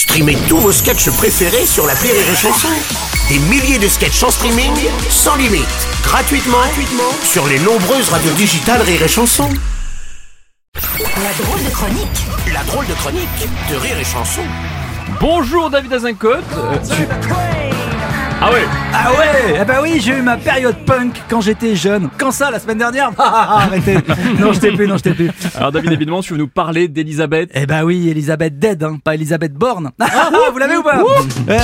Streamez tous vos sketchs préférés sur la Rire et Chanson. Des milliers de sketchs en streaming, sans limite, gratuitement, gratuitement sur les nombreuses radios digitales Rire et Chanson. La drôle de chronique La drôle de chronique de Rire et Chanson. Bonjour David Azincote. Euh, tu- Ah ouais Ah ouais Eh bah oui, j'ai eu ma période punk quand j'étais jeune. Quand ça, la semaine dernière Ah, ah, ah, Arrêtez Non, je t'ai plus, non, je t'ai plus. Alors David, évidemment, tu veux nous parler d'Elisabeth. Eh bah oui, Elisabeth Dead, hein, pas Elisabeth Borne. Ah, vous l'avez ou pas Eh,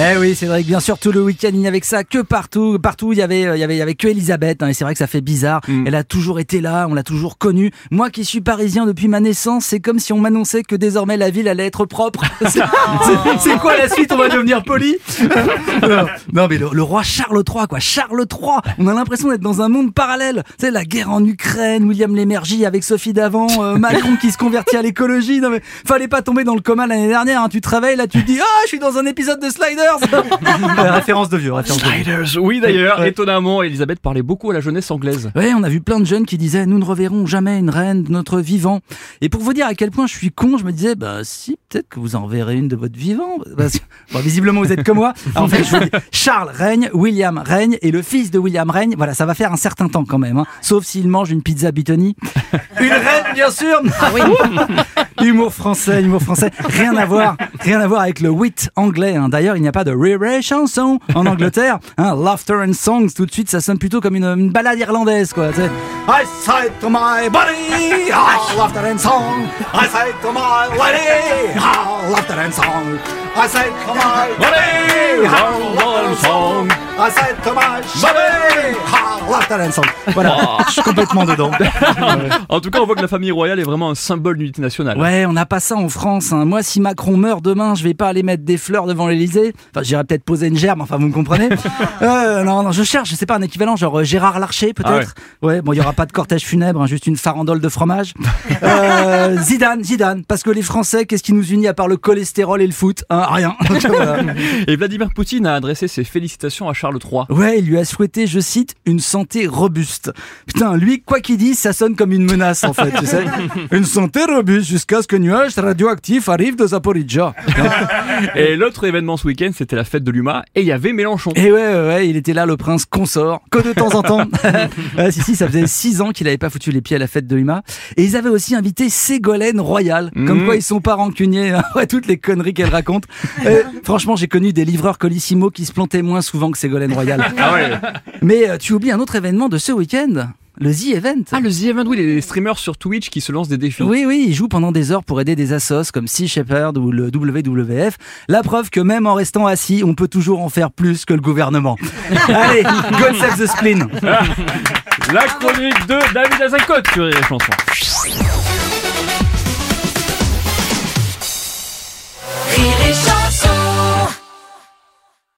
Eh oui, c'est vrai que bien sûr tout le week-end il n'y avait que ça, que partout, partout il y avait, il y avait, il y avait que Elisabeth. hein, et c'est vrai que ça fait bizarre. Elle a toujours été là, on l'a toujours connue. Moi qui suis parisien depuis ma naissance, c'est comme si on m'annonçait que désormais la ville allait être propre. C'est- quoi la suite? On va devenir poli? Non, non, mais le, le roi Charles III, quoi. Charles III. On a l'impression d'être dans un monde parallèle. Tu sais, la guerre en Ukraine, William Lémergie avec Sophie Davant, euh, Macron qui se convertit à l'écologie. Non, mais fallait pas tomber dans le coma l'année dernière. hein. Tu te réveilles, là, tu te dis, ah, je suis dans un épisode de Sliders. Référence de vieux, référence de vieux. Sliders, oui d'ailleurs. Ouais. Étonnamment, Elisabeth parlait beaucoup à la jeunesse anglaise. Ouais, on a vu plein de jeunes qui disaient nous ne reverrons jamais une reine de notre vivant. Et pour vous dire à quel point je suis con, je me disais bah si peut-être que vous en verrez une de votre vivant. Parce que, bon, visiblement vous êtes comme moi. Alors, en fait, je vous dis, Charles règne, William règne et le fils de William règne. Voilà, ça va faire un certain temps quand même. Hein. Sauf s'il mange une pizza Bitoni. Une reine bien sûr. Ah oui. humour français, humour français. Rien à voir, rien à voir avec le wit anglais. hein. D'ailleurs, il n'y a pas de rire chanson en Angleterre. Hein, laughter and songs, tout de suite, ça sonne plutôt comme une, une balade irlandaise, quoi. I say to my body, ah, laughter and song. I say to my lady, ah, laughter and song. I say to my body, ah, laughter and song. I say to my body, ah, song. Voilà, je suis complètement dedans. En tout cas, on voit que la famille royale est vraiment un symbole d'unité nationale. Ouais, on n'a pas ça en France. hein. Moi, si Macron meurt demain, je vais pas aller mettre des fleurs devant l'Elysée. Enfin, j'irai peut-être poser une gerbe, enfin, vous me comprenez euh, Non, non, je cherche, je sais pas, un équivalent, genre euh, Gérard Larcher, peut-être ouais. bon, il y aura pas de cortège funèbre, hein, juste une farandole de fromage. Euh, Zidane, Zidane, parce que les Français, qu'est-ce qui nous unit à part le cholestérol et le foot hein, Rien. Et Vladimir Poutine a adressé ses félicitations à Charles III. Ouais, il lui a souhaité, je cite, une santé robuste. Putain, lui, quoi qu'il dise, ça sonne comme une menace, en fait, tu sais. Une santé robuste jusqu'à ce que nuage radioactif arrive de Zaporizhia. Et l'autre événement ce week-end, c'était la fête de l'UMA et il y avait Mélenchon. Et ouais, ouais, ouais, il était là, le prince consort, que de temps en temps. Ouais, si, si, ça faisait six ans qu'il avait pas foutu les pieds à la fête de l'UMA. Et ils avaient aussi invité Ségolène Royal. Comme Mhm. quoi, ils sont pas rancuniers. hein. Ouais, toutes les conneries qu'elle raconte. Euh, franchement, j'ai connu des livreurs Colissimo qui se plantaient moins souvent que Ségolène Royal. Ah ouais Mais euh, tu oublies un autre événement de ce week-end. Le The Event. Ah, le The Event, oui, les streamers sur Twitch qui se lancent des défis. Oui, oui, ils jouent pendant des heures pour aider des assos comme Sea Shepherd ou le WWF. La preuve que même en restant assis, on peut toujours en faire plus que le gouvernement. Allez, God save the spleen. La chronique de David Azincote sur les chansons.